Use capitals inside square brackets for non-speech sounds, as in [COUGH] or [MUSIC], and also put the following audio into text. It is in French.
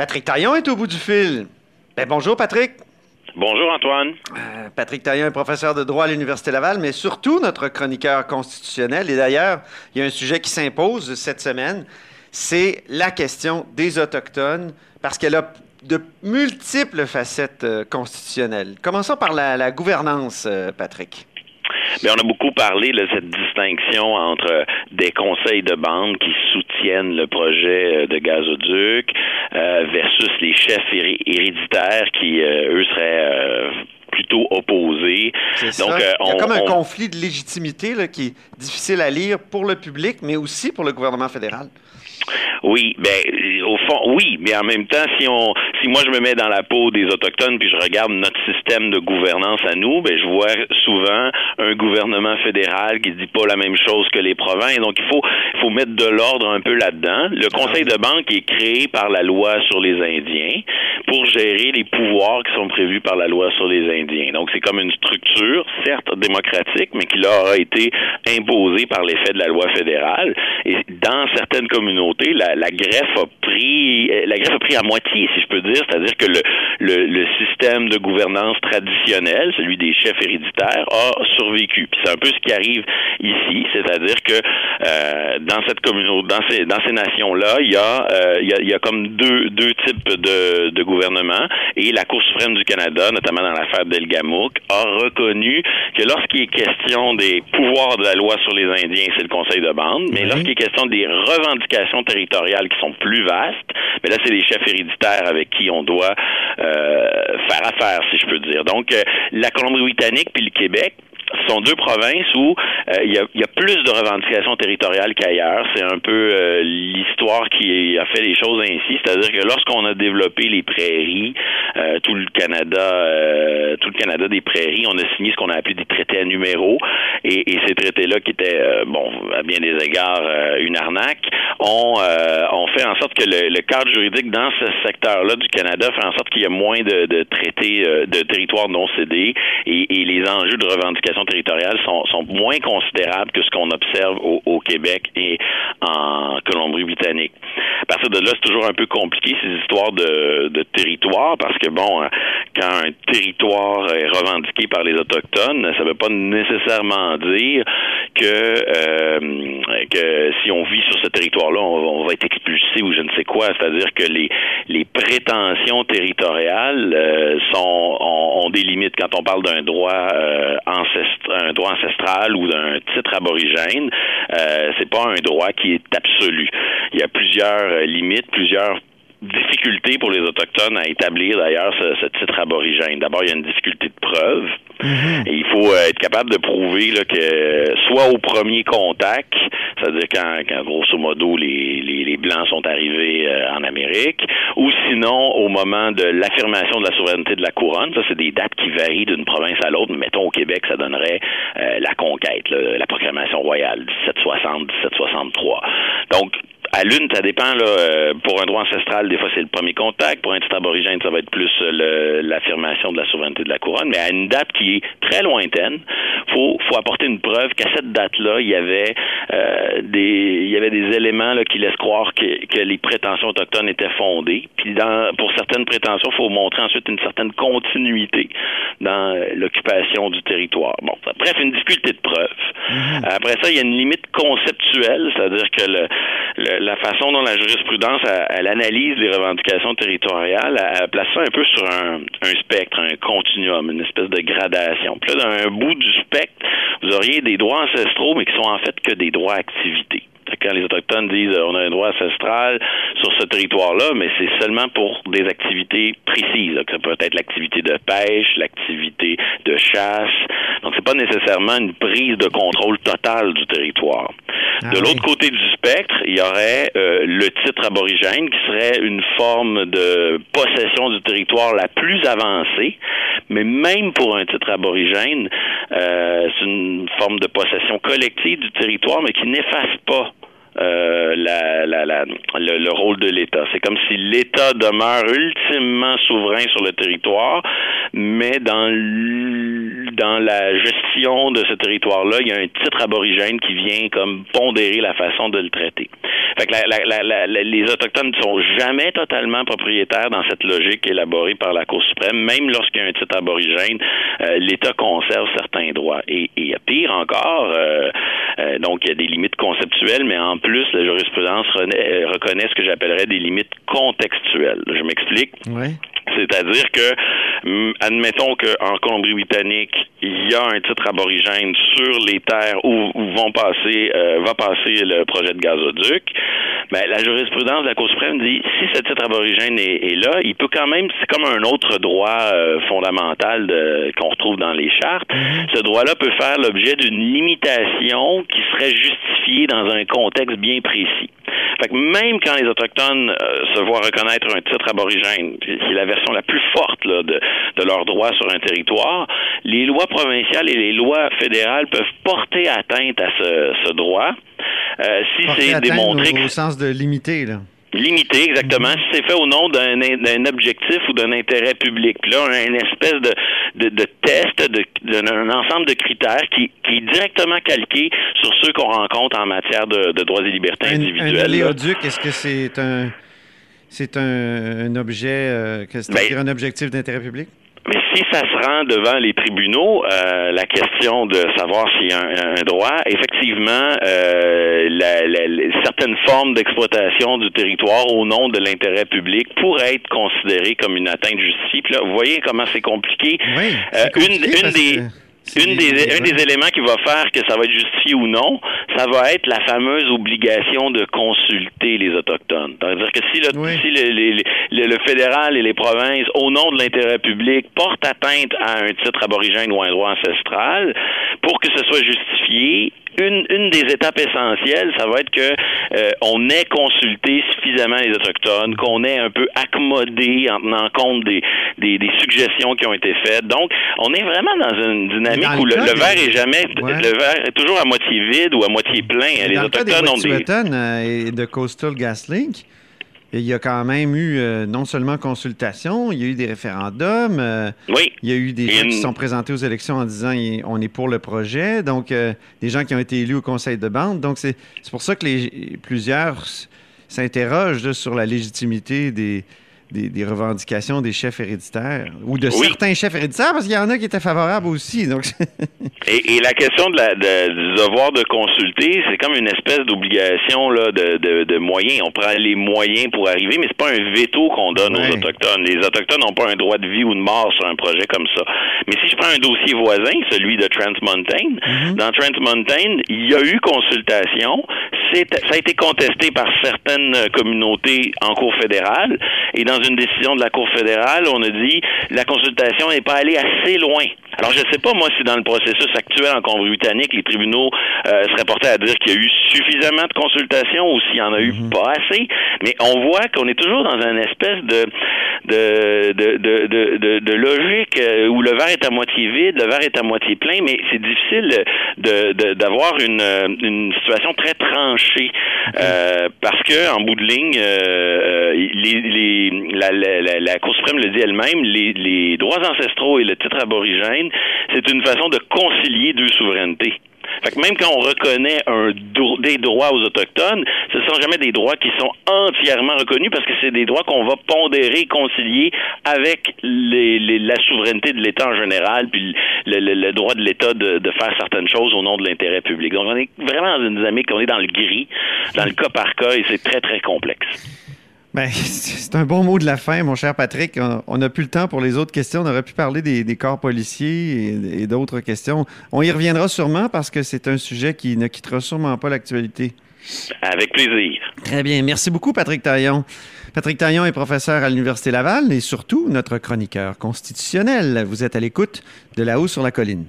Patrick Taillon est au bout du fil. Ben, bonjour, Patrick. Bonjour, Antoine. Euh, Patrick Taillon est professeur de droit à l'Université Laval, mais surtout notre chroniqueur constitutionnel. Et d'ailleurs, il y a un sujet qui s'impose cette semaine, c'est la question des Autochtones, parce qu'elle a de multiples facettes euh, constitutionnelles. Commençons par la, la gouvernance, euh, Patrick. Mais on a beaucoup parlé de cette distinction entre des conseils de bande qui soutiennent le projet de gazoduc euh, versus les chefs héréditaires qui, euh, eux, seraient euh, plutôt opposés. Donc, euh, Il y a comme un conflit de légitimité là, qui est difficile à lire pour le public, mais aussi pour le gouvernement fédéral. Oui, ben au fond, oui, mais en même temps, si on, si moi je me mets dans la peau des autochtones puis je regarde notre système de gouvernance à nous, ben je vois souvent un gouvernement fédéral qui dit pas la même chose que les provinces. Donc il faut, il faut mettre de l'ordre un peu là-dedans. Le ah conseil de banque est créé par la loi sur les Indiens pour gérer les pouvoirs qui sont prévus par la loi sur les Indiens. Donc c'est comme une structure, certes démocratique, mais qui leur a été imposée par l'effet de la loi fédérale. Et dans certaines communautés, la, la greffe a pris, la greffe a pris à moitié, si je peux dire, c'est-à-dire que le, le, le, système de gouvernance traditionnel, celui des chefs héréditaires, a survécu. Puis c'est un peu ce qui arrive ici, c'est-à-dire que euh, dans cette communauté, dans ces, dans ces nations-là, il y a, euh, il y a, il y a comme deux, deux types de, de gouvernement et la Cour suprême du Canada, notamment dans l'affaire d'Elgamouk, a reconnu que lorsqu'il est question des pouvoirs de la loi sur les Indiens, c'est le Conseil de bande, mais lorsqu'il est question des revendications territoriales qui sont plus vastes, mais là, c'est les chefs héréditaires avec qui on doit faire affaire, si je peux dire. Donc, euh, la Colombie-Britannique puis le Québec, sont deux provinces où euh, il, y a, plus de revendications territoriales qu'ailleurs. C'est un peu euh, l'histoire qui a fait les choses ainsi. C'est-à-dire que lorsqu'on a développé les prairies, euh, tout le Canada, tout le Canada des prairies, on a signé ce qu'on a appelé des traités à numéros. Et, ces traités-là, qui étaient, bon, à bien des égards, une arnaque, ont, fait en sorte que le, cadre juridique dans ce secteur-là du Canada fait en sorte qu'il y a moins de, traités de territoires non cédés et, et les enjeux de revendication territoriales sont, moins considérables que ce qu'on observe au, Québec et en Colombie-Britannique. À partir de là, c'est toujours un peu compliqué ces histoires de, de territoire parce que bon, quand un territoire est revendiqué par les autochtones, ça ne veut pas nécessairement dire que euh, que si on vit sur ce territoire-là, on, va être expulsé ou je ne sais quoi. C'est-à-dire que les prétentions territoriales euh, ont, des limites quand on parle d'un droit euh, ancestral droit ancestral ou d'un titre aborigène, c'est pas un droit qui est absolu. Il y a plusieurs limites, plusieurs difficultés pour les autochtones à établir d'ailleurs ce, ce, titre aborigène. D'abord, il y a une difficulté de preuve. Mm-hmm. Et il faut euh, être capable de prouver là, que soit au premier contact, c'est-à-dire quand, quand grosso modo les, les, les Blancs sont arrivés euh, en Amérique, ou sinon au moment de l'affirmation de la souveraineté de la couronne. Ça, c'est des dates qui varient d'une province à l'autre. Mettons au Québec, ça donnerait euh, la conquête, là, la proclamation royale 1760, 1763. Donc à l'une, ça dépend. Là, euh, pour un droit ancestral, des fois, c'est le premier contact. Pour un titre aborigène, ça va être plus euh, l'affirmation de la souveraineté de la couronne. Mais à une date qui est très lointaine, faut faut apporter une preuve qu'à cette date-là, il y avait euh, des il y avait des éléments là, qui laissent croire que, que les prétentions autochtones étaient fondées. Puis dans, pour certaines prétentions, il faut montrer ensuite une certaine continuité dans l'occupation du territoire. Bon, bref, une difficulté de preuve. Mm-hmm. Après ça, il y a une limite conceptuelle, c'est-à-dire que le, le la façon dont la jurisprudence elle, analyse les revendications territoriales, elle, place ça un peu sur un, spectre, un continuum, une espèce de gradation. Puis là, d'un bout du spectre, vous auriez des droits ancestraux, mais qui sont en fait que des droits activités quand les Autochtones disent on a un droit ancestral sur ce territoire-là, mais c'est seulement pour des activités précises. Ça peut être l'activité de pêche, l'activité de chasse. Donc, c'est pas nécessairement une prise de contrôle total du territoire. Ah de oui. l'autre côté du spectre, il y aurait euh, le titre aborigène qui serait une forme de possession du territoire la plus avancée, mais même pour un titre aborigène, euh, c'est une forme de possession collective du territoire, mais qui n'efface pas le, rôle de l'État. C'est comme si l'État demeure ultimement souverain sur le territoire, mais dans, dans la gestion de ce territoire-là, il y a un titre aborigène qui vient comme pondérer la façon de le traiter. Fait que les Autochtones ne sont jamais totalement propriétaires dans cette logique élaborée par la Cour suprême, même lorsqu'il y a un titre aborigène, euh, l'État conserve certains droits. Et, et pire encore, euh, euh, donc il y a des limites conceptuelles, mais en plus, la jurisprudence reconnaît ce que j'appellerais des limites contextuelles. Je m'explique. Oui. C'est-à-dire que, hum, admettons qu'en Colombie-Britannique, il y a un titre aborigène sur les terres où, vont passer, euh, va passer le projet de gazoduc. Ben, la jurisprudence de la Cour suprême dit si ce titre aborigène est, là, il peut quand même, c'est comme un autre droit euh, fondamental qu'on retrouve dans les chartes. Mm-hmm. Ce droit-là peut faire l'objet d'une limitation qui serait justifiée dans un contexte bien précis. Fait que même quand les Autochtones euh, se voient reconnaître un titre aborigène, c'est la version la plus forte de, de leurs droits sur un territoire, les lois provinciales et les lois fédérales peuvent porter atteinte à ce, ce droit euh, si c'est démontré... Au, au sens de limiter, là. Limité, exactement. Si c'est fait au nom d'un objectif ou d'un intérêt public. Puis là, on a une espèce de, de, de test, d'un ensemble de critères qui, qui est directement calqué sur ceux qu'on rencontre en matière de, de droits et libertés individuelles. Un oléoduc, est-ce que c'est un c'est un, objet, euh, c'est-à-dire ben, un objectif d'intérêt public? Si ça se rend devant les tribunaux, euh, la question de savoir s'il y a un, droit, effectivement, euh, certaines formes d'exploitation du territoire au nom de l'intérêt public pourraient être considérées comme une atteinte justifiée. Puis là, vous voyez comment c'est compliqué. Oui, euh, une, une des une des, un des éléments qui va faire que ça va être justifié ou non, ça va être la fameuse obligation de consulter les Autochtones. C'est-à-dire que si, le, si le, le, fédéral et les provinces, au nom de l'intérêt public, portent atteinte à un titre aborigène ou un droit ancestral, pour que ce soit justifié, une, une des étapes essentielles, ça va être que euh, on ait consulté suffisamment les autochtones, qu'on ait un peu accommodé en tenant compte des, des, des, suggestions qui ont été faites. Donc, on est vraiment dans une dynamique où le, verre est jamais le verre est toujours à moitié vide ou à moitié plein. Les autochtones ont des euh, et de Coastal GasLink il y a quand même eu euh, non seulement consultation, il y a eu des référendums. Euh, oui. Il y a eu des gens qui se sont présentés aux élections en disant on est pour le projet. Donc, euh, des gens qui ont été élus au conseil de bande. Donc, c'est pour ça que les, plusieurs s'interrogent sur la légitimité des, des, revendications des chefs héréditaires ou de certains chefs héréditaires parce qu'il y en a qui étaient favorables aussi. Donc... [LAUGHS] et, et, la question de la, de, du devoir de consulter, c'est comme une espèce d'obligation là, de, de, de, moyens. On prend les moyens pour arriver, mais c'est pas un veto qu'on donne aux Autochtones. Les Autochtones n'ont pas un droit de vie ou de mort sur un projet comme ça. Mais si je prends un dossier voisin, celui de Trans Mountain, mm-hmm. dans Trans Mountain, il y a eu consultation. Ça a été contesté par certaines communautés en cour fédérale. Et dans une décision de la Cour fédérale, on a dit la consultation n'est pas allée assez loin. Alors, je ne sais pas, moi, si dans le processus actuel en Colombie-Britannique, les tribunaux euh, seraient portés à dire qu'il y a eu suffisamment de consultations ou s'il n'y en a eu mhm. pas assez, mais on voit qu'on est toujours dans une espèce de, de, de, de, de, logique euh, où le verre est à moitié vide, le verre est à moitié plein, mais c'est difficile d'avoir une, une situation très tranchée euh, parce que, en bout de ligne, les, les la, la, la, Cour suprême le dit elle-même, les, les droits ancestraux et le titre aborigène, c'est une façon de concilier deux souverainetés. Fait que même quand on reconnaît un des droits aux Autochtones, ce ne sont jamais des droits qui sont entièrement reconnus parce que c'est des droits qu'on va pondérer, concilier avec les, la souveraineté de l'État en général, puis le, le, droit de l'État de, de, faire certaines choses au nom de l'intérêt public. Donc on est vraiment dans une dynamique, on est dans le gris, dans le cas par cas, et c'est très, très complexe. Ben, [LAUGHS] c'est un bon mot de la fin, mon cher Patrick. On n'a plus le temps pour les autres questions. On aurait pu parler des, corps policiers et, d'autres questions. On y reviendra sûrement parce que c'est un sujet qui ne quittera sûrement pas l'actualité. Avec plaisir. Très bien. Merci beaucoup, Patrick Taillon. Patrick Taillon est professeur à l'Université Laval et surtout notre chroniqueur constitutionnel. Vous êtes à l'écoute de là-haut sur la colline.